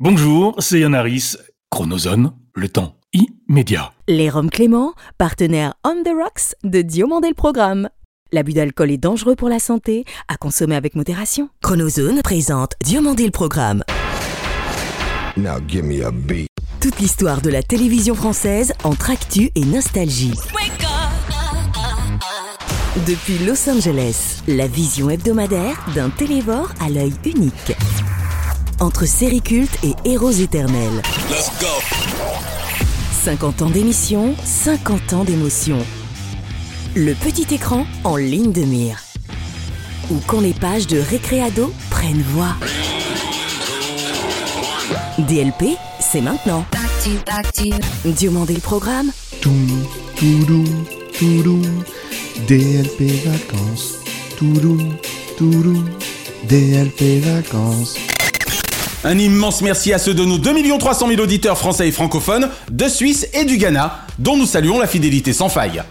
Bonjour, c'est Yann Harris. Chronozone, le temps immédiat. Les Roms Clément, partenaire On the Rocks de Diomandé le Programme. L'abus d'alcool est dangereux pour la santé, à consommer avec modération. Chronozone présente Diomandé le Programme. Now give me a beat. Toute l'histoire de la télévision française entre actu et nostalgie. Depuis Los Angeles, la vision hebdomadaire d'un télévore à l'œil unique. Entre séries cultes et héros éternels. 50 ans d'émission, 50 ans d'émotion. Le petit écran en ligne de mire. Ou quand les pages de Récréado prennent voix. DLP, c'est maintenant. Diomandé le programme, Toum, toudou, toudou, DLP vacances. Toudou, toudou, DLP vacances. Un immense merci à ceux de nos 2 300 000 auditeurs français et francophones, de Suisse et du Ghana, dont nous saluons la fidélité sans faille.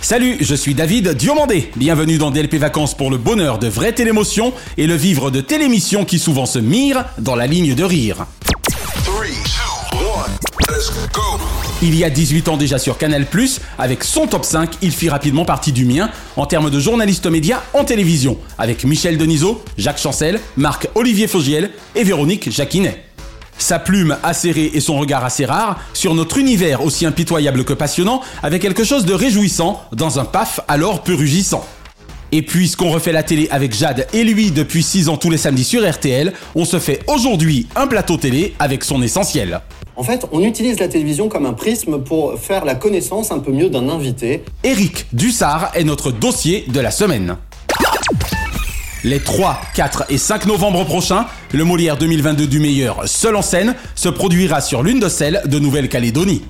Salut, je suis David Diomandé. Bienvenue dans DLP Vacances pour le bonheur de vraies télémotions et le vivre de télémissions qui souvent se mirent dans la ligne de rire. Il y a 18 ans déjà sur Canal+, avec son top 5, il fit rapidement partie du mien en termes de journaliste média en télévision, avec Michel Denisot, Jacques Chancel, Marc-Olivier Fogiel et Véronique Jacquinet. Sa plume acérée et son regard assez rare sur notre univers aussi impitoyable que passionnant avait quelque chose de réjouissant dans un paf alors peu rugissant. Et puisqu'on refait la télé avec Jade et lui depuis 6 ans tous les samedis sur RTL, on se fait aujourd'hui un plateau télé avec son essentiel. En fait, on utilise la télévision comme un prisme pour faire la connaissance un peu mieux d'un invité. Eric Dussard est notre dossier de la semaine. Les 3, 4 et 5 novembre prochains, le Molière 2022 du meilleur seul en scène se produira sur l'une de celles de Nouvelle-Calédonie.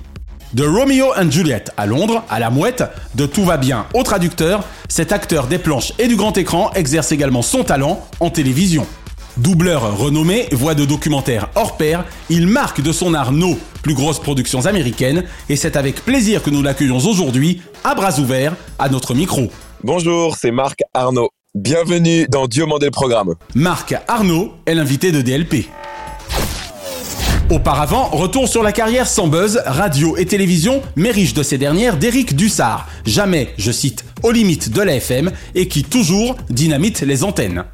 De Romeo and Juliet à Londres, à la mouette, de Tout va bien au traducteur, cet acteur des planches et du grand écran exerce également son talent en télévision. Doubleur renommé, voix de documentaire hors pair, il marque de son art nos plus grosses productions américaines et c'est avec plaisir que nous l'accueillons aujourd'hui, à bras ouverts, à notre micro. Bonjour, c'est Marc Arnaud. Bienvenue dans Diomandé le programme. Marc Arnaud est l'invité de DLP. Auparavant, retour sur la carrière sans buzz, radio et télévision, mais riche de ces dernières d'Éric Dussard, jamais, je cite, aux limites de la FM et qui toujours dynamite les antennes.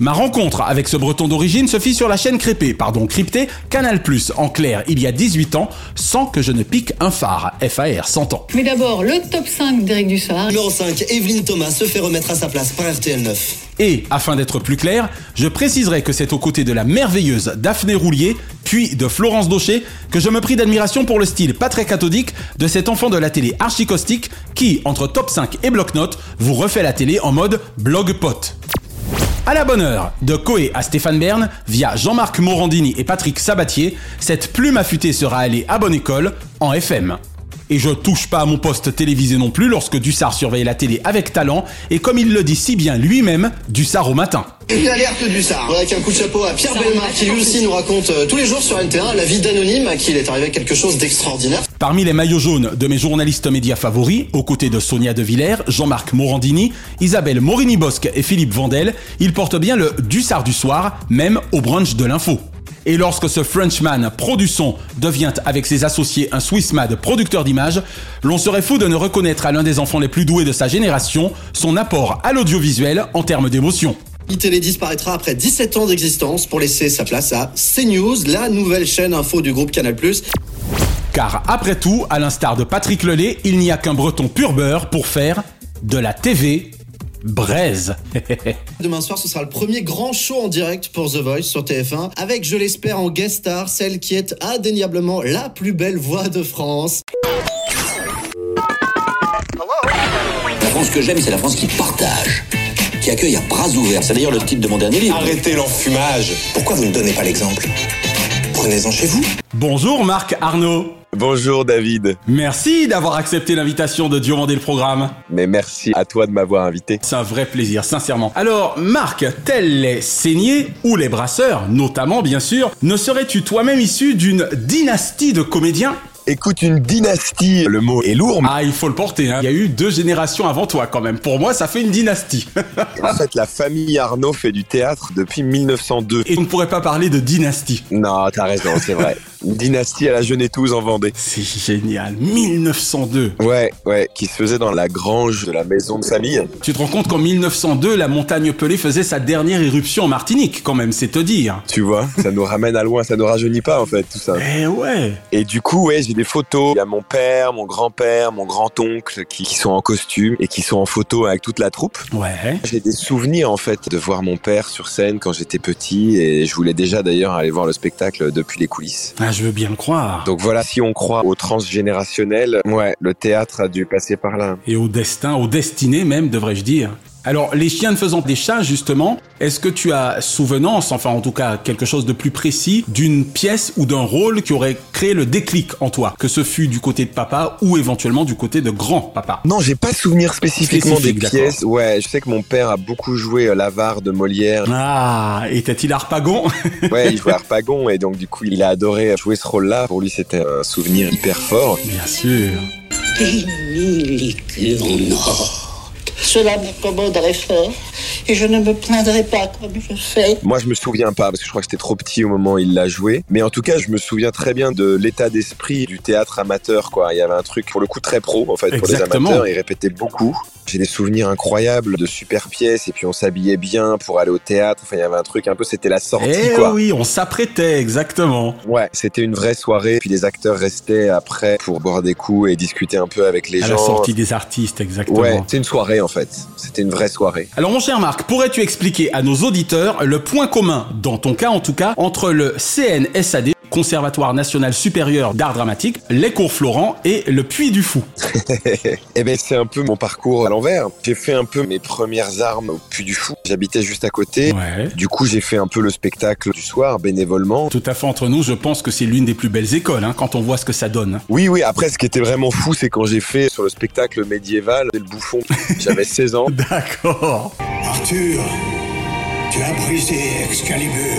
Ma rencontre avec ce breton d'origine se fit sur la chaîne crépée, pardon, cryptée Canal+, en clair, il y a 18 ans, sans que je ne pique un phare, FAR 100 ans. Mais d'abord, le top 5 d'Éric Dussard. Numéro 5, Evelyne Thomas se fait remettre à sa place par RTL 9. Et, afin d'être plus clair, je préciserai que c'est aux côtés de la merveilleuse Daphné Roulier, puis de Florence Daucher, que je me pris d'admiration pour le style pas très cathodique de cet enfant de la télé archicaustique qui, entre top 5 et bloc-notes, vous refait la télé en mode blog pot. À la bonne heure, de Coé à Stéphane Bern, via Jean-Marc Morandini et Patrick Sabatier, cette plume affûtée sera allée à bonne école en FM. Et je touche pas à mon poste télévisé non plus lorsque Dussard surveille la télé avec talent et comme il le dit si bien lui-même, Dussard au matin. Une alerte du SAR. Avec un coup de chapeau à Pierre Belmar qui lui aussi nous raconte euh, tous les jours sur NT1 la vie d'anonyme à qui il est arrivé quelque chose d'extraordinaire. Parmi les maillots jaunes de mes journalistes médias favoris, aux côtés de Sonia De Villers, Jean-Marc Morandini, Isabelle Morini-Bosque et Philippe Vandel, il porte bien le Dussard du soir, même au brunch de l'info. Et lorsque ce Frenchman pro du son devient avec ses associés un Swissmad producteur d'images, l'on serait fou de ne reconnaître à l'un des enfants les plus doués de sa génération son apport à l'audiovisuel en termes d'émotion. ITélé disparaîtra après 17 ans d'existence pour laisser sa place à CNews, la nouvelle chaîne info du groupe Canal+. Car après tout, à l'instar de Patrick Lelay, il n'y a qu'un breton pur beurre pour faire de la TV braise. Demain soir, ce sera le premier grand show en direct pour The Voice sur TF1, avec, je l'espère, en guest star, celle qui est indéniablement la plus belle voix de France. La France que j'aime, c'est la France qui partage, qui accueille à bras ouverts. C'est d'ailleurs le titre de mon dernier livre. Arrêtez l'enfumage. Pourquoi vous ne donnez pas l'exemple? Prenez-en chez vous. Bonjour Marc Arnaud. Bonjour David. Merci d'avoir accepté l'invitation de Diomandé le programme. Mais merci à toi de m'avoir invité. C'est un vrai plaisir, sincèrement. Alors, Marc, tels les saignés ou les brasseurs, notamment bien sûr, ne serais-tu toi-même issu d'une dynastie de comédiens? Écoute, une dynastie, le mot est lourd. Ah, il faut le porter. Hein. Il y a eu deux générations avant toi quand même. Pour moi, ça fait une dynastie. en fait, la famille Arnaud fait du théâtre depuis 1902. Et on ne pourrait pas parler de dynastie. Non, t'as raison, c'est vrai. Une dynastie à la Genetouse en Vendée. C'est génial. 1902. Ouais, ouais, qui se faisait dans la grange de la maison de famille. Tu te rends compte qu'en 1902, la montagne Pelée faisait sa dernière éruption en Martinique, quand même, c'est te dire. Tu vois, ça nous ramène à loin, ça nous rajeunit pas en fait, tout ça. Eh ouais. Et du coup, ouais, j'ai des photos. Il y a mon père, mon grand-père, mon grand-oncle qui, qui sont en costume et qui sont en photo avec toute la troupe. Ouais. J'ai des souvenirs en fait de voir mon père sur scène quand j'étais petit et je voulais déjà d'ailleurs aller voir le spectacle depuis les coulisses. Ah, je veux bien le croire. Donc voilà, si on croit au transgénérationnel, ouais, le théâtre a dû passer par là. Et au destin, au destiné même, devrais-je dire. Alors, les chiens ne faisant des chats, justement, est-ce que tu as souvenance, enfin en tout cas quelque chose de plus précis, d'une pièce ou d'un rôle qui aurait créé le déclic en toi Que ce fût du côté de papa ou éventuellement du côté de grand-papa? Non, j'ai pas souvenir spécifiquement Spécifique, des pièces. Ouais, je sais que mon père a beaucoup joué euh, l'avare de Molière. Ah, était-il Harpagon? Ouais, il jouait Harpagon et donc du coup il a adoré jouer ce rôle-là. Pour lui c'était un souvenir hyper fort. Bien sûr. Des mille écus en or. Cela m'accommoderait fort et je ne me plaindrai pas comme je fais. Moi, je me souviens pas parce que je crois que j'étais trop petit au moment où il l'a joué. Mais en tout cas, je me souviens très bien de l'état d'esprit du théâtre amateur. Quoi, il y avait un truc pour le coup très pro en fait Exactement. pour les amateurs. Ils répétaient beaucoup. J'ai des souvenirs incroyables de super pièces et puis on s'habillait bien pour aller au théâtre. Enfin, il y avait un truc un peu, c'était la sortie Eh quoi. oui, on s'apprêtait, exactement. Ouais, c'était une vraie soirée. Puis les acteurs restaient après pour boire des coups et discuter un peu avec les à gens. la sortie des artistes, exactement. Ouais, c'est une soirée en fait. C'était une vraie soirée. Alors mon cher Marc, pourrais-tu expliquer à nos auditeurs le point commun, dans ton cas en tout cas, entre le CNSAD, Conservatoire National Supérieur d'Art Dramatique, les cours Florent et le Puy du Fou Eh ben c'est un peu mon parcours à l'envers. J'ai fait un peu mes premières armes au Puy du Fou. J'habitais juste à côté. Ouais. Du coup, j'ai fait un peu le spectacle du soir bénévolement. Tout à fait entre nous, je pense que c'est l'une des plus belles écoles hein, quand on voit ce que ça donne. Oui, oui. Après, ce qui était vraiment fou, c'est quand j'ai fait sur le spectacle médiéval, le bouffon. J'avais 16 ans. D'accord. Arthur, tu as brisé Excalibur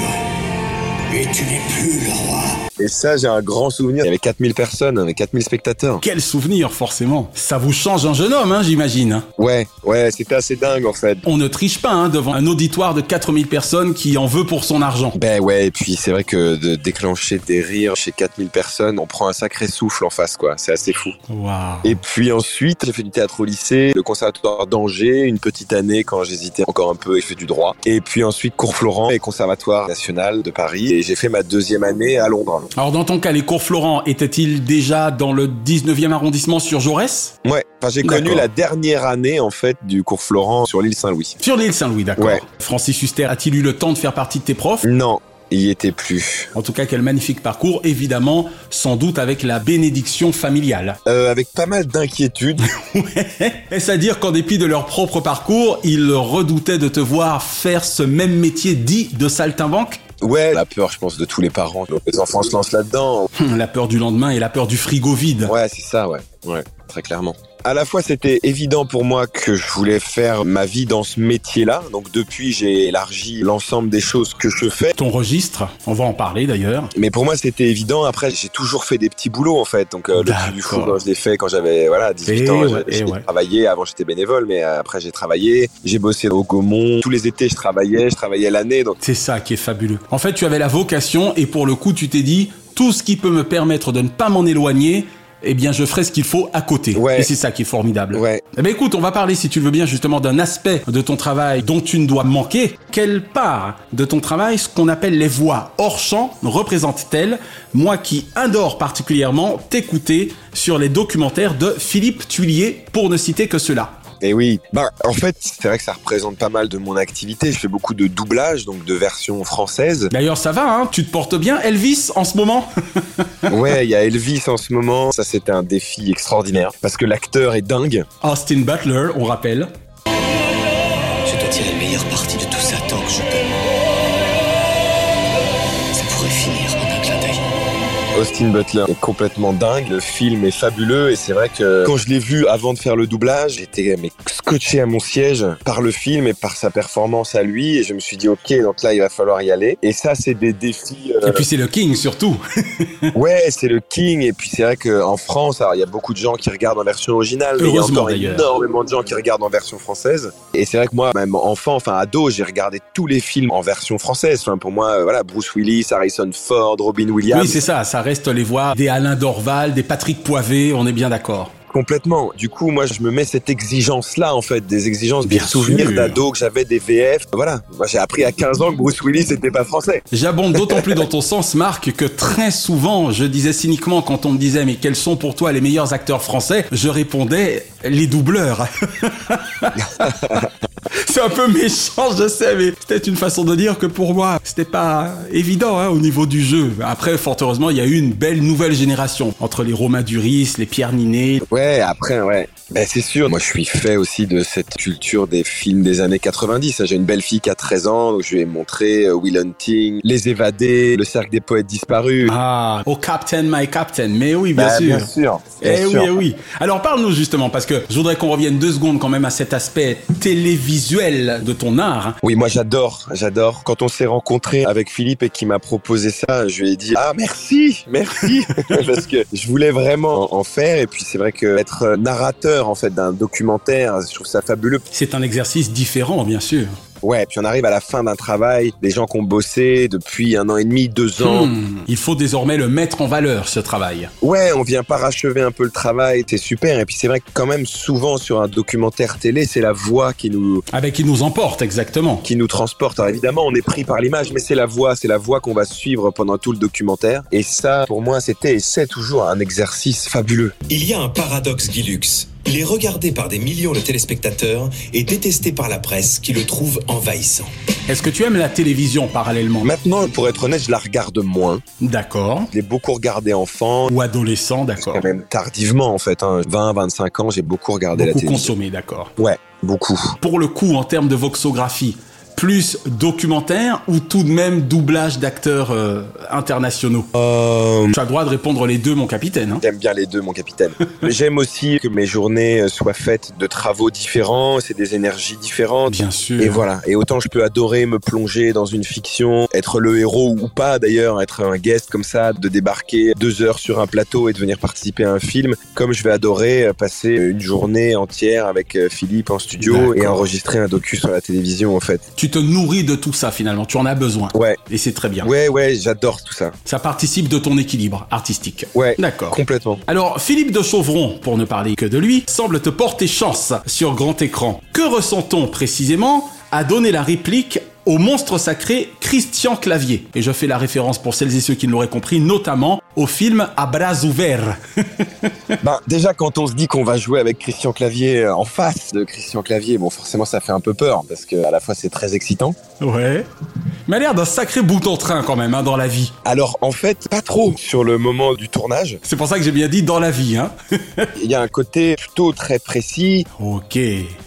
et tu n'es plus le roi. Et ça, j'ai un grand souvenir. Il y avait 4000 personnes, il y avait 4000 spectateurs. Quel souvenir, forcément. Ça vous change un jeune homme, hein, j'imagine. Ouais, ouais, c'était assez dingue en fait. On ne triche pas hein, devant un auditoire de 4000 personnes qui en veut pour son argent. Ben ouais, et puis c'est vrai que de déclencher des rires chez 4000 personnes, on prend un sacré souffle en face, quoi. C'est assez fou. Waouh. Et puis ensuite, j'ai fait du théâtre au lycée, le conservatoire d'Angers, une petite année quand j'hésitais encore un peu et je fais du droit. Et puis ensuite, cours Florent et conservatoire national de Paris. Et j'ai fait ma deuxième année à Londres. Alors dans ton cas, les cours Florent étaient-ils déjà dans le 19e arrondissement sur Jaurès? Ouais, enfin j'ai connu la dernière année en fait du cours Florent sur l'île Saint-Louis. Sur l'île Saint-Louis, d'accord. Ouais. Francis Huster a-t-il eu le temps de faire partie de tes profs? Non, il y était plus. En tout cas, quel magnifique parcours, évidemment, sans doute avec la bénédiction familiale. Euh, avec pas mal d'inquiétudes. Est-ce à dire qu'en dépit de leur propre parcours, ils redoutaient de te voir faire ce même métier dit de saltimbanque? Ouais, la peur, je pense, de tous les parents. Donc, les enfants se lancent là-dedans. La peur du lendemain et la peur du frigo vide. Ouais, c'est ça, ouais. Ouais, très clairement. À la fois, c'était évident pour moi que je voulais faire ma vie dans ce métier-là. Donc, depuis, j'ai élargi l'ensemble des choses que je fais. Ton registre, on va en parler d'ailleurs. Mais pour moi, c'était évident. Après, j'ai toujours fait des petits boulots, en fait. Donc, euh, le du Fou, D'accord. quand je l'ai fait quand j'avais, voilà, 18 Eh ans, ouais, j'ai- eh ouais. travaillé. Avant, j'étais bénévole, mais euh, après, j'ai travaillé. J'ai bossé au Gaumont. Tous les étés, je travaillais. Je travaillais l'année. Donc, C'est ça qui est fabuleux. En fait, tu avais la vocation et pour le coup, tu t'es dit, tout ce qui peut me permettre de ne pas m'en éloigner, eh bien, je ferai ce qu'il faut à côté. Ouais. Et c'est ça qui est formidable. Ouais. Eh ben, écoute, on va parler, si tu le veux bien, justement d'un aspect de ton travail dont tu ne dois manquer. Quelle part de ton travail, ce qu'on appelle les voix hors champ, représente-t-elle Moi qui adore particulièrement t'écouter sur les documentaires de Philippe Tuillier, pour ne citer que cela. Et oui, bah en fait, c'est vrai que ça représente pas mal de mon activité. Je fais beaucoup de doublage, donc de versions françaises. D'ailleurs, ça va, hein Tu te portes bien, Elvis, en ce moment? Ouais, il y a Elvis en ce moment. Ça, c'était un défi extraordinaire parce que l'acteur est dingue. Austin Butler, on rappelle. Je dois tirer le meilleur parti Austin Butler est complètement dingue. Le film est fabuleux et c'est vrai que quand je l'ai vu avant de faire le doublage, j'étais mais scotché à mon siège par le film et par sa performance à lui et je me suis dit ok donc là il va falloir y aller. Et ça c'est des défis. euh, Et puis c'est le King surtout. Ouais, c'est le king. Et puis c'est vrai qu'en France, alors il y a beaucoup de gens qui regardent en version originale, mais il y a encore énormément de gens qui regardent en version française. Et c'est vrai que moi, même enfant, enfin ado, j'ai regardé tous les films en version française. Enfin pour moi, euh, voilà, Bruce Willis, Harrison Ford, Robin Williams. Oui, c'est ça, ça reste les voix des Alain Dorval, des Patrick Poivet, on est bien d'accord. Complètement. Du coup, moi, je me mets cette exigence-là, en fait, des exigences, des Bien souvenirs sûr. d'ado que j'avais des VF. Voilà. Moi, j'ai appris à 15 ans que Bruce Willis n'était pas français. J'abonde d'autant plus dans ton sens, Marc, que très souvent, je disais cyniquement quand on me disait mais quels sont pour toi les meilleurs acteurs français, je répondais les doubleurs. C'est un peu méchant, je sais, mais c'était une façon de dire que pour moi, c'était pas évident hein, au niveau du jeu. Après, fort heureusement, il y a eu une belle nouvelle génération entre les Romain Duris, les Pierre Ninet. Ouais, après, ouais. Ben, c'est sûr. Moi, je suis fait aussi de cette culture des films des années 90. J'ai une belle fille qui a 13 ans, donc je lui ai montré euh, Will Hunting, Les Évadés, Le Cercle des Poètes Disparus. Ah, oh Captain, my Captain. Mais oui, bien Bah, sûr. bien sûr. Bien Eh oui, sûr. eh oui. Alors parle-nous justement, parce que je voudrais qu'on revienne deux secondes quand même à cet aspect télévisuel de ton art. hein. Oui, moi j'adore, j'adore. Quand on s'est rencontré avec Philippe et qu'il m'a proposé ça, je lui ai dit ah merci, merci, parce que je voulais vraiment en faire. Et puis c'est vrai que être narrateur en fait d'un documentaire, je trouve ça fabuleux. C'est un exercice différent, bien sûr. Ouais, puis on arrive à la fin d'un travail, des gens qui ont bossé depuis un an et demi, deux ans. Hmm, Il faut désormais le mettre en valeur, ce travail. Ouais, on vient parachever un peu le travail, c'est super. Et puis c'est vrai que quand même souvent sur un documentaire télé, c'est la voix qui nous Avec qui nous emporte, exactement. qui nous transporte. Alors évidemment, on est pris par l'image, mais c'est la voix, c'est la voix qu'on va suivre pendant tout le documentaire. Et ça, pour moi, c'était et c'est toujours un exercice fabuleux. Il y a un paradoxe Guilux. Il est regardé par des millions de téléspectateurs et détesté par la presse qui le trouve envahissant. Est-ce que tu aimes la télévision parallèlement? Maintenant, pour être honnête, je la regarde moins. D'accord. Je l'ai beaucoup regardé enfant, Ou adolescent, d'accord. quand même tardivement en fait. Hein. 20, 25 ans, j'ai beaucoup regardé la Beaucoup télévision. consommé, d'accord. Ouais, beaucoup. Pour le coup, en termes de voxographie, plus documentaire ou tout de même doublage d'acteurs euh, internationaux? Euh, Tu as le droit de répondre les deux, mon capitaine. hein. J'aime bien les deux, mon capitaine. J'aime aussi que mes journées euh, soient faites de travaux différents, c'est des énergies différentes. Bien sûr. Et voilà. Et autant je peux adorer me plonger dans une fiction, être le héros ou pas d'ailleurs, être un guest comme ça, de débarquer deux heures sur un plateau et de venir participer à un film, comme je vais adorer euh, passer une journée entière avec Philippe en studio et enregistrer un docu sur la télévision en fait. Tu te nourris de tout ça finalement, tu en as besoin. Ouais. Et c'est très bien. Ouais, ouais, j'adore tout ça. Ça participe de ton équilibre artistique. Ouais. D'accord. Complètement. Alors, Philippe de Chauvron, pour ne parler que de lui, semble te porter chance sur grand écran. Que ressent-on précisément à donner la réplique au monstre sacré Christian Clavier? Et je fais la référence pour celles et ceux qui ne l'auraient compris, notamment au film À bras ouverts. Ben, déjà, quand on se dit qu'on va jouer avec Christian Clavier euh, en face de Christian Clavier, bon, forcément, ça fait un peu peur parce que à la fois c'est très excitant. ouais. Mais a l'air d'un sacré bout en train quand même, hein, dans la vie. Alors, en fait, pas trop sur le moment du tournage. C'est pour ça que j'ai bien dit dans la vie, hein. Il y a un côté plutôt très précis, ok.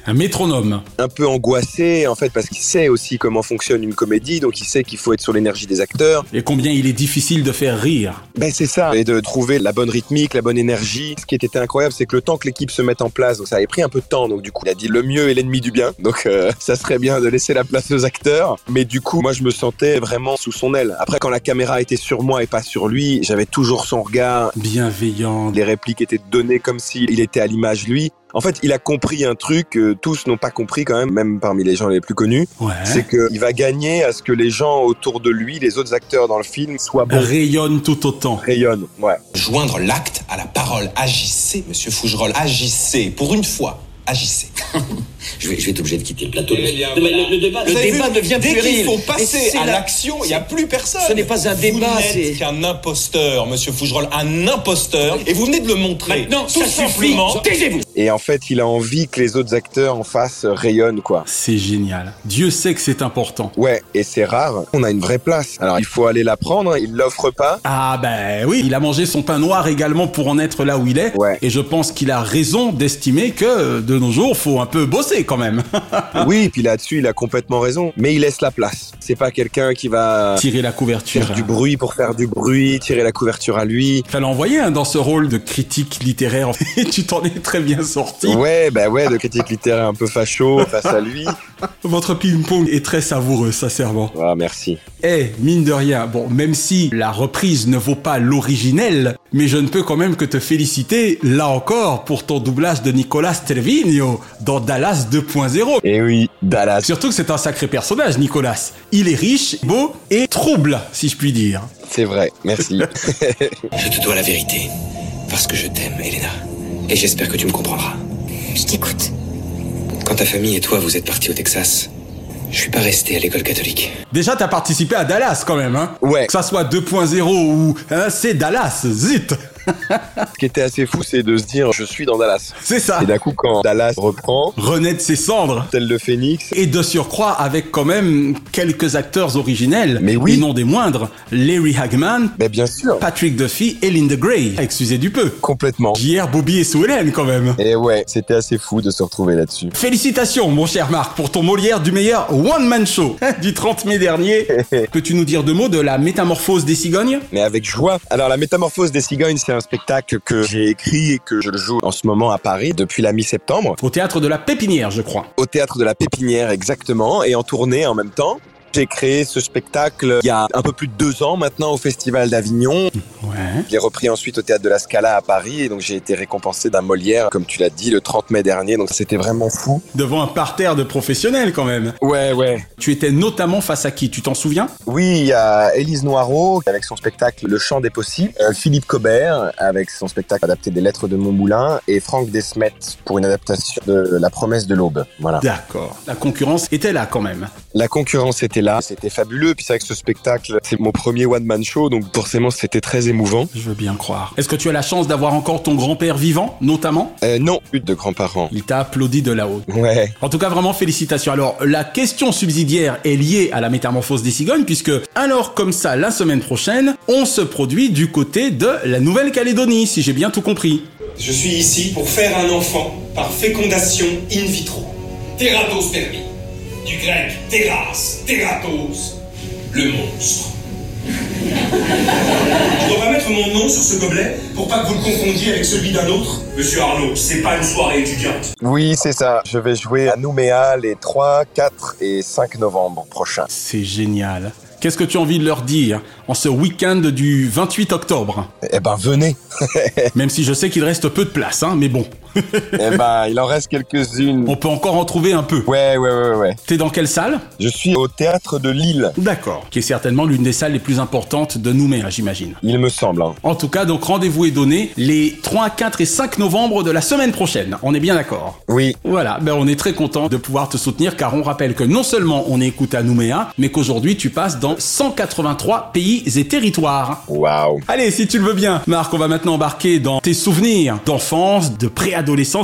Un métronome. un peu angoissé, en fait, parce qu'il sait aussi comment fonctionne une comédie, donc il sait qu'il faut être sur l'énergie des acteurs. Et combien il est difficile de faire rire. Ben, c'est ça. Et de trouver la bonne rythmique, la bonne énergie. Ce qui était incroyable, c'est que le temps que l'équipe se mette en place, donc ça avait pris un peu de temps, donc du coup, il a dit le mieux est l'ennemi du bien. Donc, euh, ça serait bien de laisser la place aux acteurs. Mais du coup, moi, je me sentais vraiment sous son aile. Après, quand la caméra était sur moi et pas sur lui, j'avais toujours son regard. Bienveillant. Les répliques étaient données comme s'il était à l'image lui. En fait, il a compris un truc que tous n'ont pas compris quand même, même parmi les gens les plus connus. Ouais. C'est qu'il va gagner à ce que les gens autour de lui, les autres acteurs dans le film, soient bons, Rayonne tout autant. rayonnent. Ouais. Joindre l'acte à la parole. Agissez, monsieur Fougerolles. Agissez. Pour une fois, agissez. Je vais, je vais être obligé de quitter le plateau. Eh bien, Le- voilà. le, le débat, Vous le débat vu, devient dès puéril. qu'il faut passer à la- l'action, il n'y a plus personne. Ce n'est pas un débat, Vous c'est- n'êtes qu'un imposteur, monsieur Fougerolles, un imposteur. Et vous venez de le montrer. Maintenant, tout ça suffit. simplement. Taisez-vous. Et en fait, il a envie que les autres acteurs en face rayonnent, quoi. C'est génial. Dieu sait que c'est important. Ouais, et c'est rare. On a une vraie place. Alors, il faut aller la prendre. Il l'offre pas. Ah ben oui, il a mangé son pain noir également pour en être là où il est. Ouais. Et je pense qu'il a raison d'estimer que de nos jours, faut un peu bosser quand même. oui, puis là-dessus, il a complètement raison. Mais il laisse la place. C'est pas quelqu'un qui va tirer la couverture. Faire du bruit pour faire du bruit, tirer la couverture à lui. Fallait envoyer hein, dans ce rôle de critique littéraire. tu t'en es très bien sorti. Ouais, bah ouais, de critique littéraire un peu facho face à lui. Votre ping-pong est très savoureux, sincèrement. Ah, merci. Eh, mine de rien, bon, même si la reprise ne vaut pas l'originel, mais je ne peux quand même que te féliciter, là encore, pour ton doublage de Nicolas Trevino dans Dallas 2.0. Eh oui, Dallas. Surtout que c'est un sacré personnage, Nicolas. Il est riche, beau et trouble, si je puis dire. C'est vrai, merci. je te dois la vérité, parce que je t'aime, Elena. Et j'espère que tu me comprendras. Je t'écoute. Quand ta famille et toi vous êtes partis au Texas, je suis pas resté à l'école catholique. Déjà, t'as participé à Dallas quand même, hein Ouais. Que ça soit 2.0 ou hein, c'est Dallas, zut Ce qui était assez fou, c'est de se dire je suis dans Dallas. C'est ça. Et d'un coup, quand Dallas reprend, renaît de ses cendres, tel le phénix, et de surcroît avec quand même quelques acteurs originels, mais oui, et non des moindres, Larry Hagman, mais bien sûr, Patrick Duffy et Linda Gray. Excusez du peu. Complètement. Hier, Bobby et Sue Ellen quand même. Et ouais, c'était assez fou de se retrouver là-dessus. Félicitations, mon cher Marc, pour ton Molière du meilleur one man show du 30 mai dernier. Peux-tu nous dire deux mots de la métamorphose des cigognes? Mais avec joie. Alors la métamorphose des cigognes, c'est un spectacle que j'ai écrit et que je le joue en ce moment à Paris depuis la mi-septembre. Au théâtre de la Pépinière, je crois. Au théâtre de la Pépinière, exactement, et en tournée en même temps. J'ai créé ce spectacle il y a un peu plus de deux ans maintenant au Festival d'Avignon. Ouais. J'ai repris ensuite au Théâtre de la Scala à Paris et donc j'ai été récompensé d'un Molière, comme tu l'as dit, le 30 mai dernier. Donc c'était vraiment fou. Devant un parterre de professionnels quand même. Ouais, ouais. Tu étais notamment face à qui? Tu t'en souviens? Oui, il y a Élise Noireau avec son spectacle Le Chant des Possibles, euh, Philippe Cobert avec son spectacle adapté des Lettres de Montmoulin et Franck Desmet pour une adaptation de La Promesse de l'Aube. Voilà. D'accord. La concurrence était là quand même. La concurrence était là, c'était fabuleux. Puis c'est vrai que ce spectacle, c'est mon premier one-man show, donc forcément c'était très émouvant. Je veux bien croire. Est-ce que tu as la chance d'avoir encore ton grand-père vivant, notamment? Euh, Non, plus de grands-parents. Il t'a applaudi de là-haut. Ouais. En tout cas, vraiment félicitations. Alors, la question subsidiaire est liée à la métamorphose des cigognes, puisque alors comme ça, la semaine prochaine, on se produit du côté de la Nouvelle-Calédonie, si j'ai bien tout compris. Je suis ici pour faire un enfant par fécondation in vitro. Teratos permis. Du grec teras, teratos, le monstre. Je dois pas mettre mon nom sur ce gobelet pour pas que vous le confondiez avec celui d'un autre Monsieur Arnaud, c'est pas une soirée étudiante. Oui, c'est ça. Je vais jouer à Nouméa les 3, 4 et 5 novembre prochains. C'est génial. Qu'est-ce que tu as envie de leur dire en ce week-end du 28 octobre? Eh ben, venez Même si je sais qu'il reste peu de place, hein, mais bon. Eh ben, il en reste quelques-unes. On peut encore en trouver un peu. Ouais, ouais, ouais, ouais. T'es dans quelle salle? Je suis au théâtre de Lille. D'accord. Qui est certainement l'une des salles les plus importantes de Nouméa, j'imagine. Il me semble. Hein. En tout cas, donc rendez-vous est donné les 3, 4 et 5 novembre de la semaine prochaine. On est bien d'accord? Oui. Voilà, ben on est très content de pouvoir te soutenir car on rappelle que non seulement on est écouté à Nouméa, mais qu'aujourd'hui tu passes dans 183 pays et territoires. Waouh. Allez, si tu le veux bien, Marc, on va maintenant embarquer dans tes souvenirs d'enfance, de préadolescence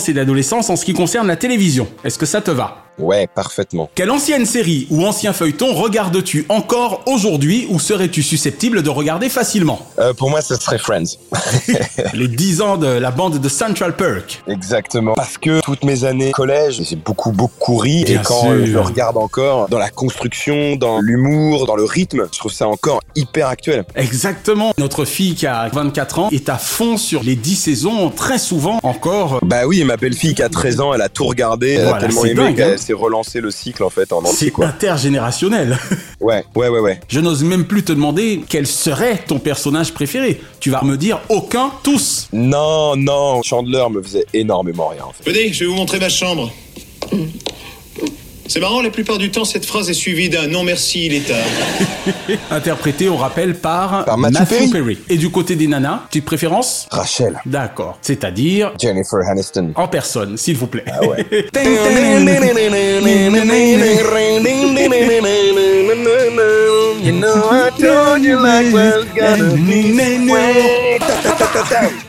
et d'adolescence en ce qui concerne la télévision. Est-ce que ça te va? Ouais, parfaitement. Quelle ancienne série ou ancien feuilleton regardes-tu encore aujourd'hui ou serais-tu susceptible de regarder facilement? Euh, Pour moi, ce serait Friends. Les 10 ans de la bande de Central Perk. Exactement. Parce que toutes mes années collège, j'ai beaucoup, beaucoup ri. Bien et quand sûr. je regarde encore dans la construction, dans l'humour, dans le rythme, je trouve ça encore hyper actuel. Exactement. Notre fille qui a 24 ans est à fond sur les 10 saisons, très souvent encore. Bah oui, ma belle-fille qui a 13 ans, elle a tout regardé, elle Voilà, a tellement aimé dingue, hein. Relancé le cycle en fait en entier C'est quoi. intergénérationnel. Ouais, ouais, ouais, ouais. Je n'ose même plus te demander quel serait ton personnage préféré. Tu vas me dire aucun, tous. Non, non, Chandler me faisait énormément rire en fait. Venez, je vais vous montrer ma chambre. C'est marrant, la plupart du temps, cette phrase est suivie d'un non merci, il est tard. Interprété, on rappelle, par, Par Matthew Perry. Et du côté des nanas, petite préférence Rachel. D'accord. C'est-à-dire Jennifer Aniston. en personne, s'il vous plaît. Ah ouais.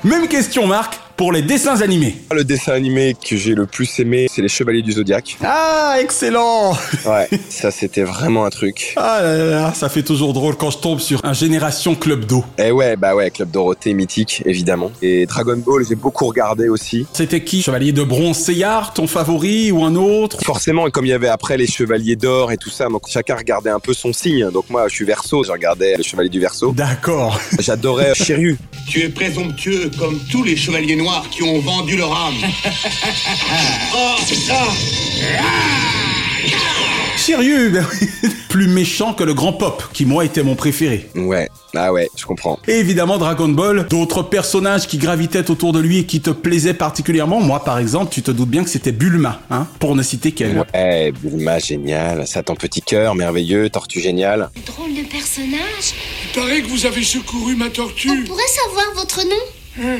Même question, Marc, pour les dessins animés. Le dessin animé que j'ai le plus aimé, c'est Les Chevaliers du Zodiaque. Ah, excellent Ouais, ça c'était vraiment un truc. Ah là là là, ça fait toujours drôle quand je tombe sur un Génération Club d'eau. Eh ouais, bah ouais, Club Dorothée mythique, évidemment. Et Dragon Ball, j'ai beaucoup regardé aussi. C'était qui? Chevalier de bronze Seyard, ton favori ou un autre? Forcément, et comme il y avait après les Chevaliers d'or et tout ça, donc chacun regardait un peu son signe. Donc moi, je suis Verseau, je regardais les Chevaliers du Verseau. D'accord. J'adorais Shiryu. Tu es présomptueux comme tous les chevaliers noirs qui ont vendu leur âme. oh, ça Sérieux ben oui. Plus méchant que le grand pop, qui moi était mon préféré. Ouais, ah ouais, je comprends. Et évidemment Dragon Ball, d'autres personnages qui gravitaient autour de lui et qui te plaisaient particulièrement. Moi par exemple, tu te doutes bien que c'était Bulma, hein, pour ne citer qu'elle. Ouais, Bulma, génial. Ça, ton petit cœur, merveilleux. Tortue, génial. Drôle de personnage. Il paraît que vous avez secouru ma tortue. On pourrait savoir votre nom Hein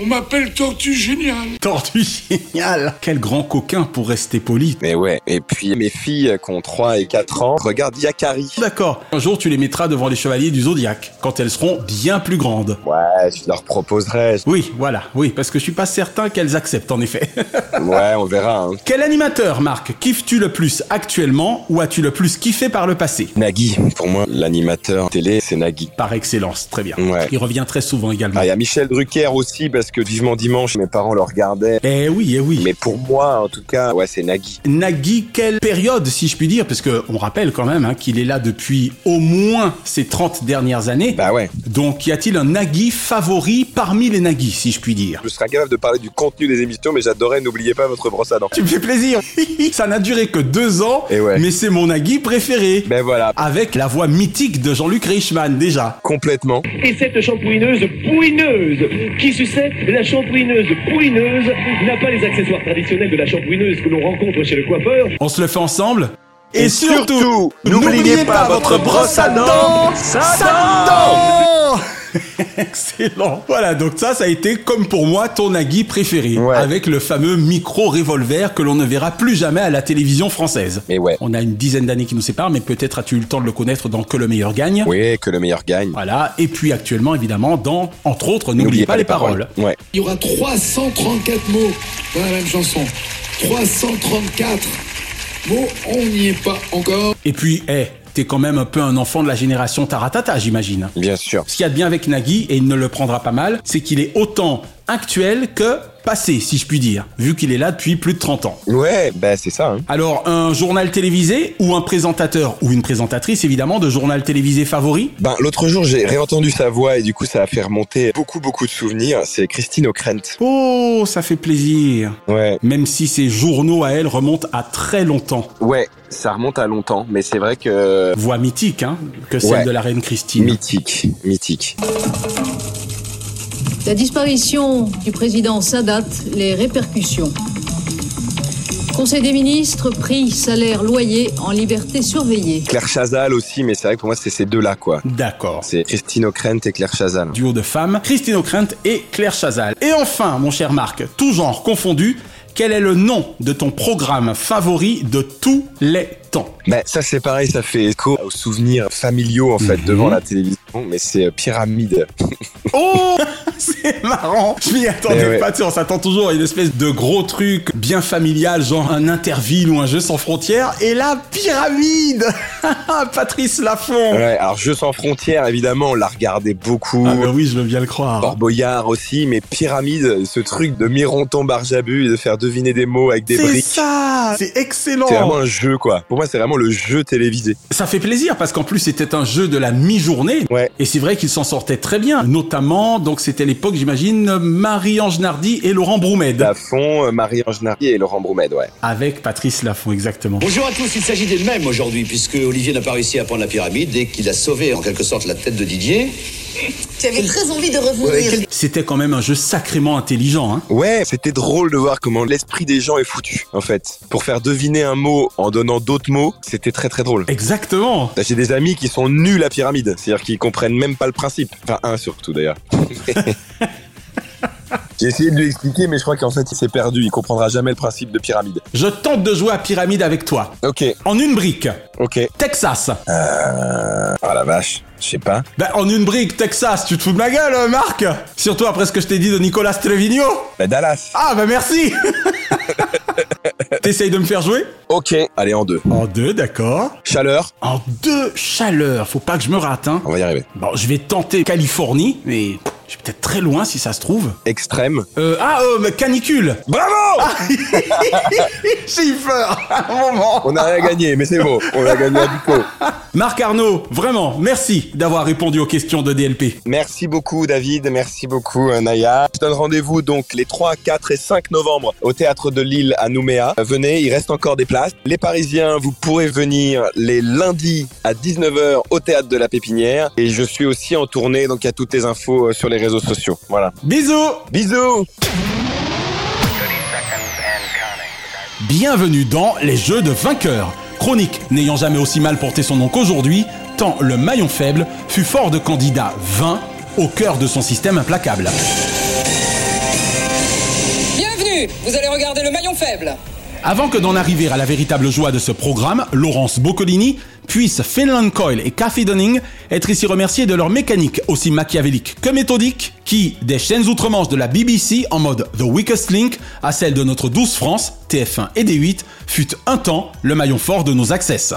On m'appelle Tortue Génial. Tortue génial Quel grand coquin pour rester poli. Mais ouais, et puis mes filles qui ont 3 et 4 ans regardent Yakari. D'accord. Un jour, tu les mettras devant les chevaliers du Zodiaque, quand elles seront bien plus grandes. Ouais, je leur proposerai. Oui, voilà, oui, parce que je suis pas certain qu'elles acceptent, en effet. ouais, on verra. Hein. Quel animateur, Marc, kiffes-tu le plus actuellement ou as-tu le plus kiffé par le passé? Nagui, pour moi, l'animateur télé, c'est Nagui. Par excellence, très bien. Ouais. Il revient très souvent également. Ah, il y a Michel Drucker aussi, parce que vivement dimanche, mes parents le regardaient. Eh oui, eh oui. Mais pour moi, en tout cas, ouais, c'est Nagui. Nagui, quelle période, si je puis dire, parce que on rappelle quand même hein, qu'il est là depuis au moins ces 30 dernières années. Bah ouais. Donc, y a-t-il un Nagui favori parmi les Nagui, si je puis dire? Je serais incapable de parler du contenu des émissions, mais j'adorais N'oubliez pas votre brosse à dents. Tu me fais plaisir. Ça n'a duré que deux ans, Et ouais. mais c'est mon Nagui préféré. Ben voilà. Avec la voix mythique de Jean-Luc Reichmann, déjà. Complètement. Et cette shampouineuse pouineuse qui suçait la shampouineuse pouineuse n'a pas les accessoires traditionnels de la shampouineuse que l'on rencontre chez le coiffeur. On se le fait ensemble Et surtout, n'oubliez pas votre brosse à dents, ça Excellent. Voilà, donc ça, ça a été comme pour moi ton Nagui préféré, Ouais. avec le fameux micro revolver que l'on ne verra plus jamais à la télévision française. Mais ouais. On a une dizaine d'années qui nous séparent, mais peut-être as-tu eu le temps de le connaître dans Que le meilleur gagne. Oui, que le meilleur gagne. Voilà, et puis actuellement, évidemment, dans, entre autres, N'oubliez pas, les paroles. Ouais. Il y aura 334 mots dans la même chanson. 334 mots, on n'y est pas encore. Et puis, eh, t'es quand même un peu un enfant de la génération Taratata, j'imagine. Bien sûr. Ce qu'il y a de bien avec Nagui, et il ne le prendra pas mal, c'est qu'il est autant actuel que passé, si je puis dire, vu qu'il est là depuis plus de 30 ans. Ouais, bah c'est ça. Hein. Alors, un journal télévisé ou un présentateur ou une présentatrice, évidemment, de journal télévisé favori? Ben, l'autre jour, j'ai réentendu sa voix et du coup, ça a fait remonter beaucoup, beaucoup de souvenirs. C'est Christine O'Krent. Oh, ça fait plaisir. Ouais. Même si ses journaux à elle remontent à très longtemps. Ouais, ça remonte à longtemps, mais c'est vrai que... Voix mythique, hein, que celle Ouais. de la reine Christine. Mythique, mythique. La disparition du président Sadat, les répercussions. Conseil des ministres, prix, salaire, loyer en liberté surveillée. Claire Chazal aussi, mais c'est vrai que pour moi, c'est ces deux-là, quoi. D'accord. C'est Christine O'Krent et Claire Chazal. Duo de femmes, Christine O'Krent et Claire Chazal. Et enfin, mon cher Marc, tout genre confondu, quel est le nom de ton programme favori de tous les temps Ben, ça, c'est pareil, ça fait écho aux souvenirs familiaux, en fait, Mhm. devant la télévision, mais c'est euh, Pyramide. Oh C'est marrant Je m'y attendais Eh ouais. pas, tu sais, on s'attend toujours à une espèce de gros truc bien familial, genre un interville ou un jeu sans frontières, et la pyramide Patrice Laffont Ouais, alors Jeux sans frontières, évidemment, on l'a regardé beaucoup. Ah bah oui, je veux bien le croire. Fort Boyard aussi, mais Pyramide, ce truc de Mironton Barjabu et de faire deviner des mots avec des C'est briques. ça C'est excellent C'est vraiment un jeu, quoi. Pour moi, c'est vraiment le jeu télévisé. Ça fait plaisir parce qu'en plus c'était un jeu de la mi-journée Ouais. et c'est vrai qu'il s'en sortait très bien. Notamment, donc c'était l'époque, j'imagine, Marie-Ange Nardi et Laurent Broumed. Lafont, euh, Marie-Ange Nardi et Laurent Broumed, ouais. Avec Patrice Laffont, exactement. Bonjour à tous, il s'agit des mêmes aujourd'hui, puisque Olivier n'a pas réussi à prendre la pyramide et qu'il a sauvé en quelque sorte la tête de Didier. Tu avais très envie de revenir. C'était quand même un jeu sacrément intelligent. Hein. Ouais, c'était drôle de voir comment l'esprit des gens est foutu, en fait. Pour faire deviner un mot en donnant d'autres mots, c'était très très drôle. Exactement. J'ai des amis qui sont nuls à pyramide, c'est-à-dire qu'ils comprennent même pas le principe. Enfin, un surtout d'ailleurs. J'ai essayé de lui expliquer, mais je crois qu'en fait, il s'est perdu. Il comprendra jamais le principe de pyramide. Je tente de jouer à pyramide avec toi. Ok. En une brique. Ok. Texas. Euh... Ah la vache. Je sais pas. Ben, en une brique, Texas, tu te fous de ma gueule, euh, Marc? Surtout après ce que je t'ai dit de Nicolas Trevino Bah Dallas. Ah, bah merci T'essayes de me faire jouer? Ok. Allez, en deux. En deux, d'accord. Chaleur. En deux, chaleur. Faut pas que je me rate, hein. On va y arriver. Bon, je vais tenter Californie, mais je suis peut-être très loin si ça se trouve. Extrême. Euh, ah, euh, mais canicule Bravo Ah, J'ai eu peur à un moment On n'a rien gagné, mais c'est beau. On a gagné à Duco. Marc Arnaud, vraiment, merci d'avoir répondu aux questions de DLP. Merci beaucoup David, merci beaucoup euh, Naya. Je donne rendez-vous donc les 3, 4 et 5 novembre au théâtre de Lille à Nouméa. Venez, il reste encore des places. Les Parisiens, vous pourrez venir les lundis à 19h au théâtre de la Pépinière. Et je suis aussi en tournée, donc il y a toutes les infos euh, sur les réseaux sociaux. Voilà. Bisous Bisous Bienvenue dans Les Jeux de vainqueurs. Chronique n'ayant jamais aussi mal porté son nom qu'aujourd'hui, tant le maillon faible fut fort de candidats vains au cœur de son système implacable. Bienvenue Vous allez regarder le maillon faible. Avant que d'en arriver à la véritable joie de ce programme, Laurence Boccolini puisse Finland Coil et Cathy Dunning être ici remerciés de leur mécanique aussi machiavélique que méthodique qui, des chaînes outre-Manche de la BBC en mode The Weakest Link à celle de notre douce France, TF1 et D8, fut un temps le maillon fort de nos access.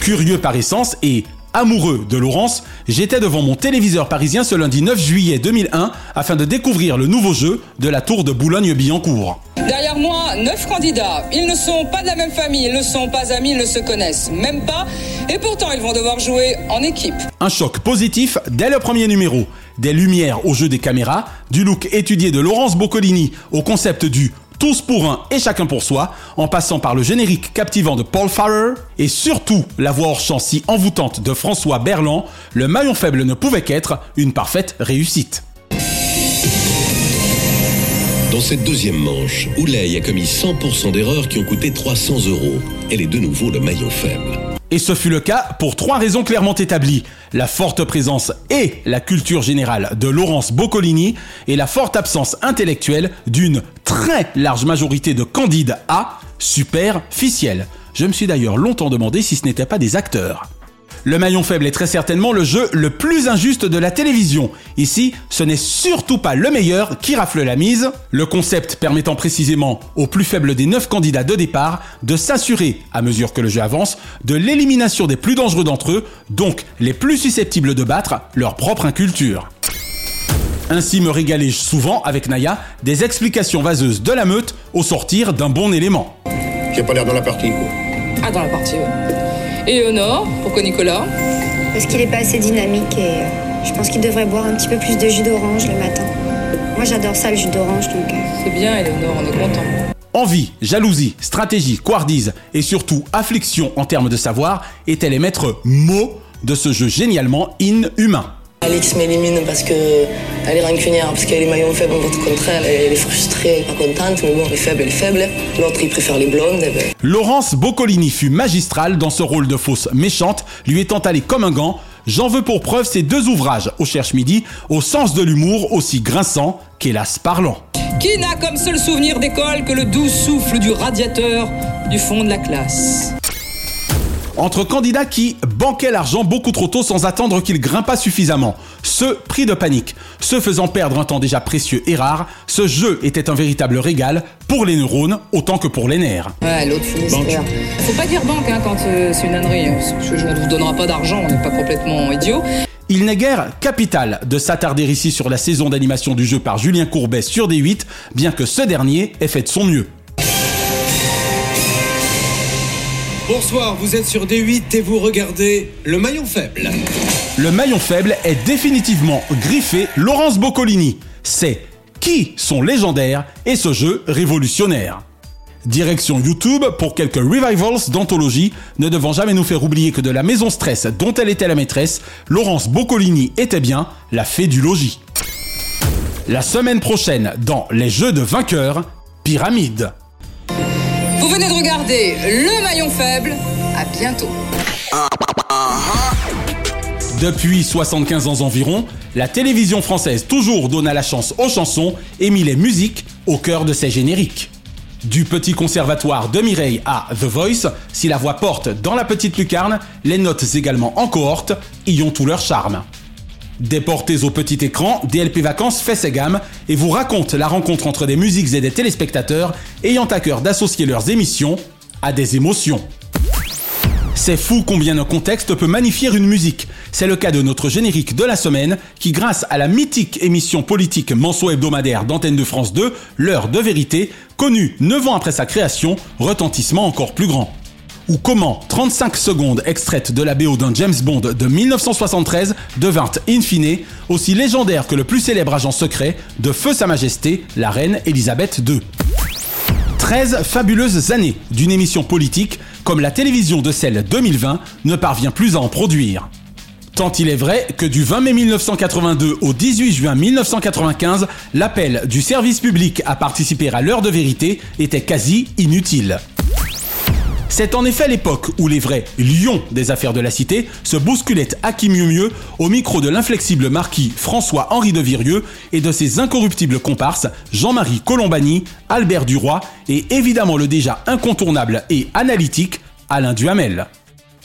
Curieux par essence et amoureux de Laurence, j'étais devant mon téléviseur parisien ce lundi 9 juillet 2001 afin de découvrir le nouveau jeu de la tour de Boulogne-Billancourt. Derrière moi, neuf candidats. Ils ne sont pas de la même famille, ils ne sont pas amis, ils ne se connaissent même pas. Et pourtant, ils vont devoir jouer en équipe. Un choc positif dès le premier numéro. Des lumières au jeu des caméras, du look étudié de Laurence Boccolini au concept du tous pour un et chacun pour soi, en passant par le générique captivant de Paul Farrer, et surtout la voix hors champ si envoûtante de François Berland, le maillon faible ne pouvait qu'être une parfaite réussite. Dans cette deuxième manche, Oulay a commis 100% d'erreurs qui ont coûté 300 euros. Elle est de nouveau le maillon faible. Et ce fut le cas pour trois raisons clairement établies. La forte présence et la culture générale de Laurence Boccolini et la forte absence intellectuelle d'une très large majorité de candidats A superficiels. Je me suis d'ailleurs longtemps demandé si ce n'était pas des acteurs. Le maillon faible est très certainement le jeu le plus injuste de la télévision. Ici, ce n'est surtout pas le meilleur qui rafle la mise, le concept permettant précisément au plus faible des 9 candidats de départ de s'assurer, à mesure que le jeu avance, de l'élimination des plus dangereux d'entre eux, donc les plus susceptibles de battre leur propre inculture. Ainsi me régalais-je souvent, avec Naya, des explications vaseuses de la meute au sortir d'un bon élément. J'ai pas l'air dans la partie, quoi. Ah, dans la partie, ouais. Nord, pourquoi Nicolas Parce qu'il est pas assez dynamique et euh, je pense qu'il devrait boire un petit peu plus de jus d'orange le matin. Moi j'adore ça le jus d'orange donc. euh, C'est bien, Eleonore, on est content. Envie, jalousie, stratégie, couardise et surtout affliction en termes de savoir étaient les maîtres mots de ce jeu génialement inhumain? Alix m'élimine parce que elle est rancunière, parce qu'elle est maillon faible, votre contraire, elle est frustrée, pas contente, mais bon, elle est faible, elle est faible. L'autre, il préfère les blondes. eh ben. Laurence Boccolini fut magistrale dans ce rôle de fausse méchante, lui étant allée comme un gant. J'en veux pour preuve ces deux ouvrages, au Cherche Midi, au sens de l'humour aussi grinçant qu'hélas parlant. Qui n'a comme seul souvenir d'école que le doux souffle du radiateur du fond de la classe? Entre candidats qui banquaient l'argent beaucoup trop tôt sans attendre qu'il grimpât suffisamment, ceux pris de panique, ceux faisant perdre un temps déjà précieux et rare, ce jeu était un véritable régal pour les neurones autant que pour les nerfs. Ouais, l'autre Finistère. Faut pas dire banque hein, quand euh, c'est une ânerie. hein, parce que on ne vous donnera pas d'argent, on n'est pas complètement idiot. Il n'est guère capital de s'attarder ici sur la saison d'animation du jeu par Julien Courbet sur D8, bien que ce dernier ait fait de son mieux. Bonsoir, vous êtes sur D8 et vous regardez le maillon faible. Le maillon faible est définitivement griffé Laurence Boccolini. C'est qui sont légendaires et ce jeu révolutionnaire? Direction YouTube pour quelques revivals d'anthologie, ne devant jamais nous faire oublier que de la maison stress dont elle était la maîtresse, Laurence Boccolini était bien la fée du logis. La semaine prochaine, dans Les Jeux de vainqueurs, Pyramide. Vous venez de regarder le maillon faible. À bientôt. Depuis 75 ans environ, la télévision française toujours donna la chance aux chansons et mit les musiques au cœur de ses génériques. Du petit conservatoire de Mireille à The Voice, si la voix porte dans la petite lucarne, les notes également en cohorte y ont tout leur charme. Déportés au petit écran, DLP Vacances fait ses gammes et vous raconte la rencontre entre des musiques et des téléspectateurs ayant à cœur d'associer leurs émissions à des émotions. C'est fou combien un contexte peut magnifier une musique. C'est le cas de notre générique de la semaine qui, grâce à la mythique émission politique mensuelle-hebdomadaire d'Antenne de France 2, L'heure de vérité, connue 9 ans après sa création, retentissement encore plus grand. Ou comment 35 secondes extraites de la BO d'un James Bond de 1973 devinrent in fine aussi légendaire que le plus célèbre agent secret de Feu Sa Majesté, la reine Elisabeth II. 13 fabuleuses années d'une émission politique comme la télévision de celle 2020 ne parvient plus à en produire. Tant il est vrai que du 20 mai 1982 au 18 juin 1995, l'appel du service public à participer à l'heure de vérité était quasi inutile. C'est en effet l'époque où les vrais lions des affaires de la cité se bousculaient à qui mieux mieux au micro de l'inflexible marquis François-Henri de Virieux et de ses incorruptibles comparses Jean-Marie Colombani, Albert Duroy et évidemment le déjà incontournable et analytique Alain Duhamel.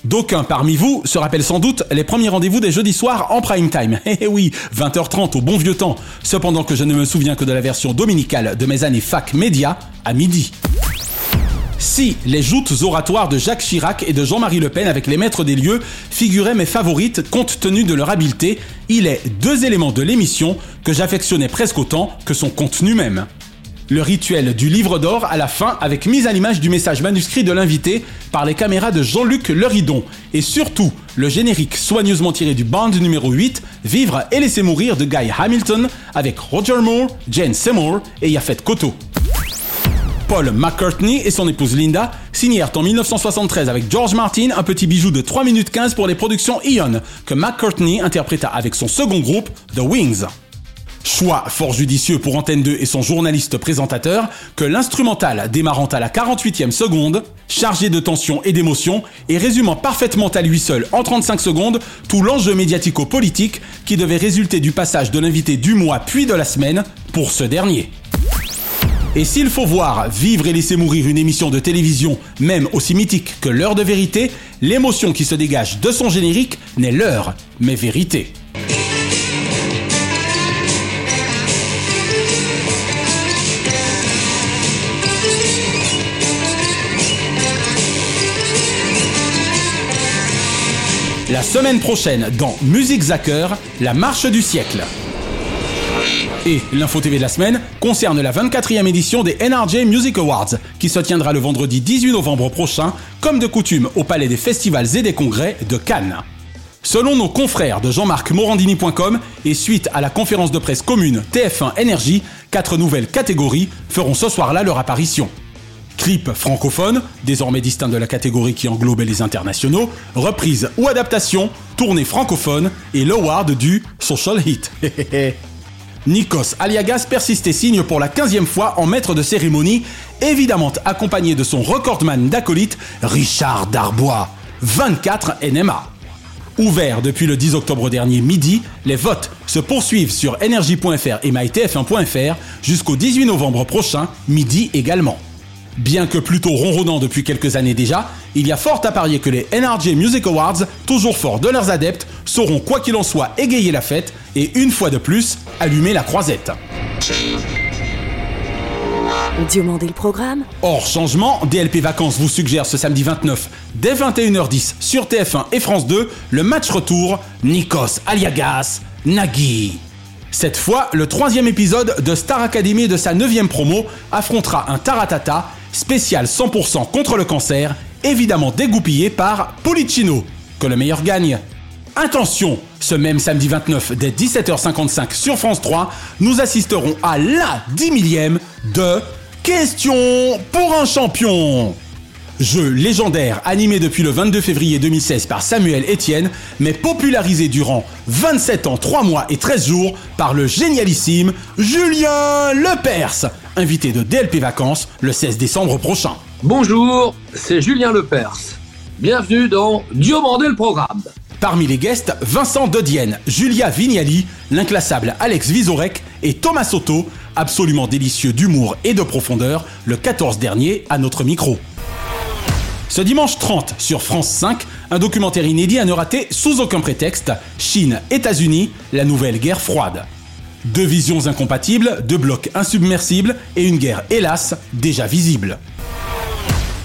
D'aucuns parmi vous se rappellent sans doute les premiers rendez-vous des jeudis soirs en prime time. Eh oui, 20h30 au bon vieux temps. Cependant que je ne me souviens que de la version dominicale de mes années fac média à midi. Si les joutes oratoires de Jacques Chirac et de Jean-Marie Le Pen avec les maîtres des lieux figuraient mes favorites compte tenu de leur habileté, il est deux éléments de l'émission que j'affectionnais presque autant que son contenu même. Le rituel du livre d'or à la fin avec mise à l'image du message manuscrit de l'invité par les caméras de Jean-Luc Leridon et surtout le générique soigneusement tiré du band numéro 8 Vivre et laisser mourir de Guy Hamilton avec Roger Moore, Jane Seymour et Yafet Koto. Paul McCartney et son épouse Linda signèrent en 1973 avec George Martin un petit bijou de 3 minutes 15 pour les productions Ion, que McCartney interpréta avec son second groupe, The Wings. Choix fort judicieux pour Antenne 2 et son journaliste présentateur que l'instrumental démarrant à la 48e seconde, chargé de tension et d'émotion et résumant parfaitement à lui seul en 35 secondes tout l'enjeu médiatico-politique qui devait résulter du passage de l'invité du mois puis de la semaine pour ce dernier. Et s'il faut voir vivre et laisser mourir une émission de télévision, même aussi mythique que l'heure de vérité, l'émotion qui se dégage de son générique n'est l'heure, mais vérité. La semaine prochaine, dans Musique Zacker, la marche du siècle. Et l'info TV de la semaine concerne la 24e édition des NRJ Music Awards, qui se tiendra le vendredi 18 novembre prochain, comme de coutume au Palais des Festivals et des Congrès de Cannes. Selon nos confrères de jean-marc-morandini.com et suite à la conférence de presse commune TF1 Énergie, quatre nouvelles catégories feront ce soir-là leur apparition. Clip francophone, désormais distinct de la catégorie qui englobait les internationaux, reprise ou adaptation, tournée francophone et l'award du Social Hit. Nikos Aliagas persiste et signe pour la 15e fois en maître de cérémonie, évidemment accompagné de son recordman d'acolyte Richard Darbois. 24 NMA. Ouvert depuis le 10 octobre dernier midi, les votes se poursuivent sur energie.fr et mytf1.fr jusqu'au 18 novembre prochain, midi également. Bien que plutôt ronronnant depuis quelques années déjà, il y a fort à parier que les NRJ Music Awards, toujours forts de leurs adeptes, sauront quoi qu'il en soit égayer la fête et une fois de plus, allumer la croisette. Diomandé le programme Hors changement, DLP Vacances vous suggère ce samedi 29, dès 21h10 sur TF1 et France 2, le match retour Nikos Aliagas Nagui. Cette fois, le troisième épisode de Star Academy de sa neuvième promo affrontera un Taratata spécial 100% contre le cancer, évidemment dégoupillé par Policino. Que le meilleur gagne. Attention, ce même samedi 29 dès 17h55 sur France 3, nous assisterons à la 10 millième de Question pour un champion. Jeu légendaire animé depuis le 22 février 2016 par Samuel Etienne, mais popularisé durant 27 ans, 3 mois et 13 jours par le génialissime Julien Lepers, invité de DLP Vacances le 16 décembre prochain. Bonjour, c'est Julien Lepers. Bienvenue dans Diomandé le programme. Parmi les guests, Vincent Dedienne, Julia Vignali, l'inclassable Alex Vizorek et Thomas Soto, absolument délicieux d'humour et de profondeur, le 14 dernier à notre micro. Ce dimanche 30 sur France 5, un documentaire inédit à ne rater sous aucun prétexte, Chine, États-Unis, la nouvelle guerre froide. Deux visions incompatibles, deux blocs insubmersibles et une guerre, hélas, déjà visible.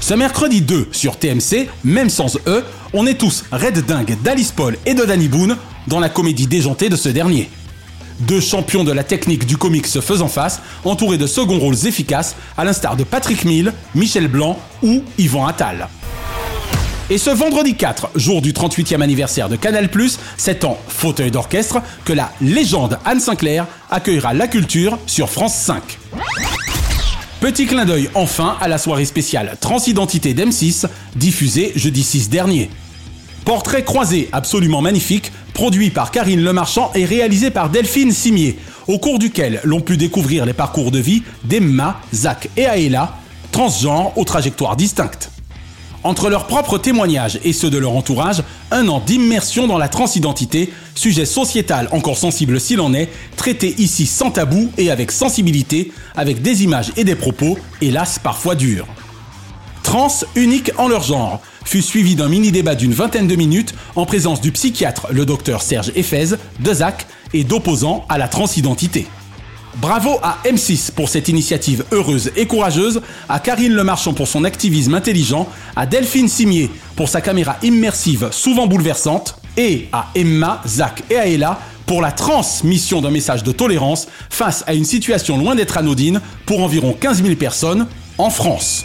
Ce mercredi 2 sur TMC, même sans E, on est tous red dingue d'Alice Paul et de Danny Boone dans la comédie déjantée de ce dernier. Deux champions de la technique du comique se faisant face, entourés de second rôles efficaces, à l'instar de Patrick Mill, Michel Blanc ou Yvan Attal. Et ce vendredi 4, jour du 38e anniversaire de Canal+, c'est en fauteuil d'orchestre que la légende Anne Sinclair accueillera la culture sur France 5. Petit clin d'œil enfin à la soirée spéciale Transidentité d'M6, diffusée jeudi 6 dernier. Portrait croisé absolument magnifique, produit par Karine Lemarchand et réalisé par Delphine Simier, au cours duquel l'on pu découvrir les parcours de vie d'Emma, Zach et Aela, transgenres aux trajectoires distinctes. Entre leurs propres témoignages et ceux de leur entourage, un an d'immersion dans la transidentité, sujet sociétal encore sensible s'il en est, traité ici sans tabou et avec sensibilité, avec des images et des propos, hélas parfois durs. Trans unique en leur genre, fut suivi d'un mini-débat d'une vingtaine de minutes en présence du psychiatre le docteur Serge Ephèse, de Zach et d'opposants à la transidentité. Bravo à M6 pour cette initiative heureuse et courageuse, à Karine Lemarchand pour son activisme intelligent, à Delphine Simier pour sa caméra immersive souvent bouleversante, et à Emma, Zach et Aela pour la transmission d'un message de tolérance face à une situation loin d'être anodine pour environ 15 000 personnes en France.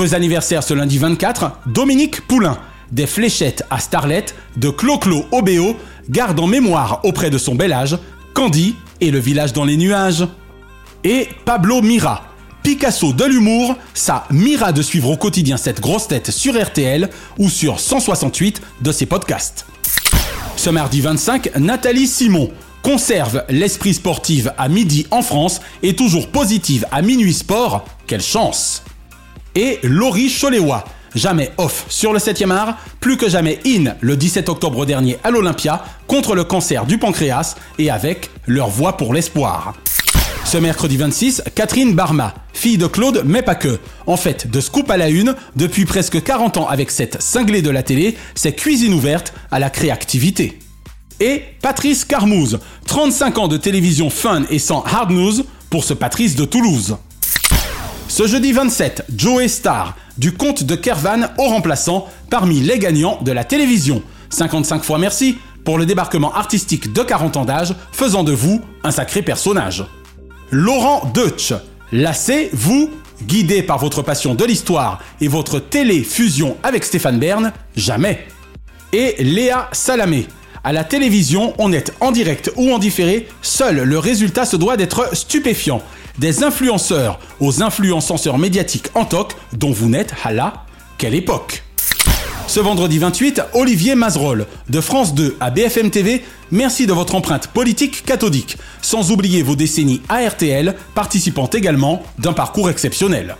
Heureux anniversaire ce lundi 24, Dominique Poulain. Des fléchettes à Starlet, de Clo-Clo au BO, garde en mémoire auprès de son bel âge, Candy et le village dans les nuages. Et Pablo Mira. Picasso de l'humour, ça Mira de suivre au quotidien cette grosse tête sur RTL ou sur 168 de ses podcasts. Ce mardi 25, Nathalie Simon conserve l'esprit sportif à midi en France et toujours positive à minuit sport. Quelle chance! Et Laurie Choléwa. Jamais off sur le 7e art, plus que jamais in le 17 octobre dernier à l'Olympia contre le cancer du pancréas et avec leur voix pour l'espoir. Ce mercredi 26, Catherine Barma, fille de Claude, mais pas que. En fait, de scoop à la une, depuis presque 40 ans avec cette cinglée de la télé, c'est cuisine ouverte à la créativité. Et Patrice Carmouze, 35 ans de télévision fun et sans hard news pour ce Patrice de Toulouse. Ce jeudi 27, Joe Star, du compte de Kervan au remplaçant, parmi les gagnants de la télévision. 55 fois merci pour le débarquement artistique de 40 ans d'âge, faisant de vous un sacré personnage. Laurent Deutsch, lassez, vous, guidé par votre passion de l'histoire et votre télé-fusion avec Stéphane Bern, jamais. Et Léa Salamé. À la télévision, on est en direct ou en différé, seul le résultat se doit d'être stupéfiant des influenceurs aux influenceurs médiatiques en toc dont vous n'êtes à la quelle époque Ce vendredi 28, Olivier Mazerolle, de France 2 à BFM TV, merci de votre empreinte politique cathodique, sans oublier vos décennies à RTL, participant également d'un parcours exceptionnel.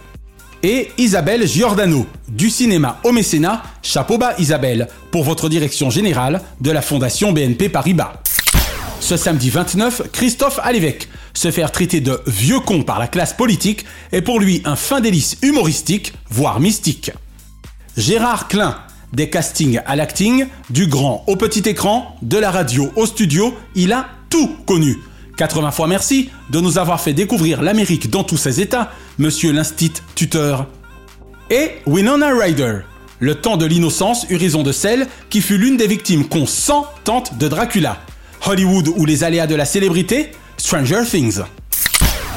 Et Isabelle Giordano, du cinéma au mécénat, chapeau bas Isabelle, pour votre direction générale de la Fondation BNP Paribas. Ce samedi 29, Christophe Alévèque, se faire traiter de vieux con par la classe politique est pour lui un fin délice humoristique, voire mystique. Gérard Klein, des castings à l'acting, du grand au petit écran, de la radio au studio, il a tout connu. 80 fois merci de nous avoir fait découvrir l'Amérique dans tous ses états, monsieur l'instit tuteur. Et Winona Ryder, le temps de l'innocence raison de celle qui fut l'une des victimes consentantes de Dracula. Hollywood ou les aléas de la célébrité Stranger Things.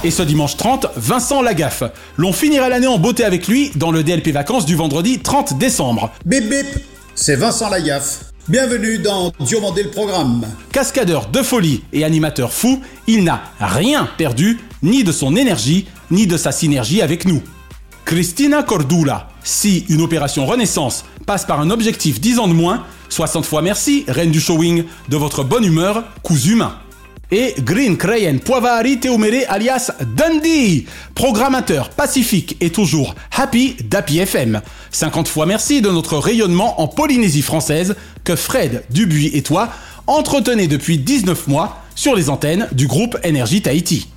Et ce dimanche 30, Vincent Lagaffe. L'on finira l'année en beauté avec lui dans le DLP Vacances du vendredi 30 décembre. Bip bip, c'est Vincent Lagaffe. Bienvenue dans Diomandé le programme. Cascadeur de folie et animateur fou, il n'a rien perdu, ni de son énergie, ni de sa synergie avec nous. Christina Cordula, si une opération Renaissance passe par un objectif 10 ans de moins, 60 fois merci, reine du showing, de votre bonne humeur, coups humains. Et Green Crayen Poivari Teumere alias Dundee, programmateur pacifique et toujours happy d'Happy FM. 50 fois merci de notre rayonnement en Polynésie française que Fred Dubuis et toi entretenez depuis 19 mois sur les antennes du groupe Énergie Tahiti.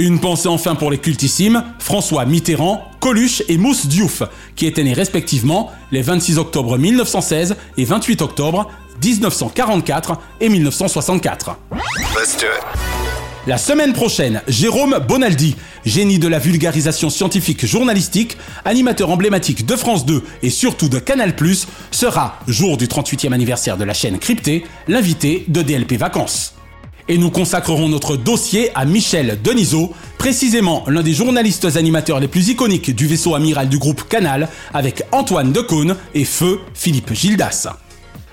Une pensée enfin pour les cultissimes François Mitterrand, Coluche et Mousse Diouf, qui étaient nés respectivement les 26 octobre 1916 et 28 octobre 1944 et 1964. La semaine prochaine, Jérôme Bonaldi, génie de la vulgarisation scientifique journalistique, animateur emblématique de France 2 et surtout de Canal+, sera, jour du 38e anniversaire de la chaîne cryptée, l'invité de DLP Vacances. Et nous consacrerons notre dossier à Michel Denisot, précisément l'un des journalistes animateurs les plus iconiques du vaisseau amiral du groupe Canal, avec Antoine Decaune et Feu Philippe Gildas.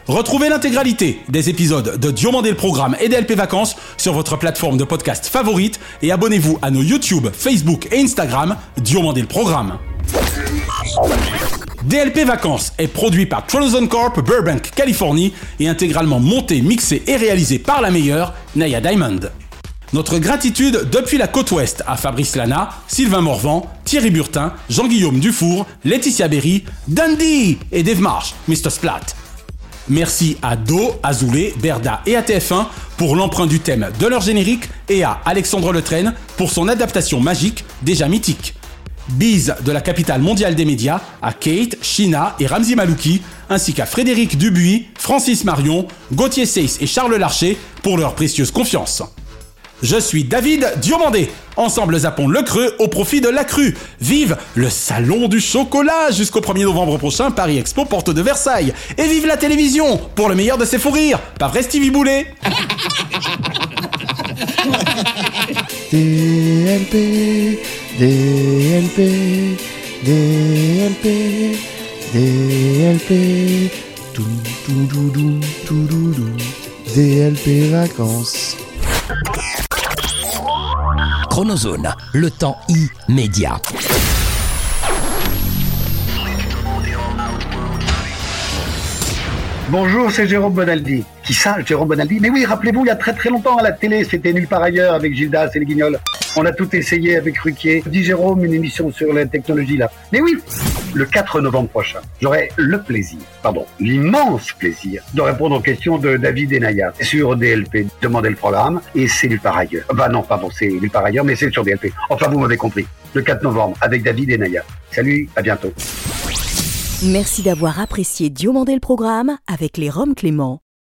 Retrouvez l'intégralité des épisodes de Diomandé le Programme et DLP Vacances sur votre plateforme de podcast favorite et abonnez-vous à nos YouTube, Facebook et Instagram Diomandé le Programme. DLP Vacances est produit par Tronozone Corp Burbank, Californie et intégralement monté, mixé et réalisé par la meilleure, Naya Diamond. Notre gratitude depuis la côte ouest à Fabrice Lana, Sylvain Morvan, Thierry Burtin, Jean-Guillaume Dufour, Laetitia Berry, Dundee et Dave Marsh, Mr. Splat. Merci à Do, Azoulay, Berda et à TF1 pour l'emprunt du thème de leur générique et à Alexandre Letraine pour son adaptation magique déjà mythique. Bise de la capitale mondiale des médias à Kate, Shina et Ramzi Malouki, ainsi qu'à Frédéric Dubuis, Francis Marion, Gauthier Seyss et Charles Larcher pour leur précieuse confiance. Je suis David Diomandé. Ensemble zappons le creux au profit de la crue. Vive le salon du chocolat jusqu'au 1er novembre prochain, Paris Expo, porte de Versailles. Et vive la télévision pour le meilleur de ses fous rires. Pas vrai Stevie Boulet? DLP, DLP, DLP, tout, tout, tout, tout, tout, tout, tout, DLP vacances. Chronozone, le temps immédiat. Bonjour, c'est Jérôme Bonaldi. Qui ça, Jérôme Bonaldi Mais oui, rappelez-vous, il y a très très longtemps à la télé, c'était nulle part ailleurs avec Gildas et les Guignols. On a tout essayé avec Ruquier. Dit Jérôme, une émission sur la technologie là. Mais oui, le 4 novembre prochain, j'aurai le plaisir, pardon, l'immense plaisir de répondre aux questions de David et Naya sur DLP. Demandez le programme et c'est nulle part ailleurs. Bah non, pardon, c'est nulle part ailleurs, mais c'est sur DLP. Enfin, vous m'avez compris. Le 4 novembre avec David et Naya. Salut, à bientôt. Merci d'avoir apprécié Diomandé le programme avec les Roms Clément.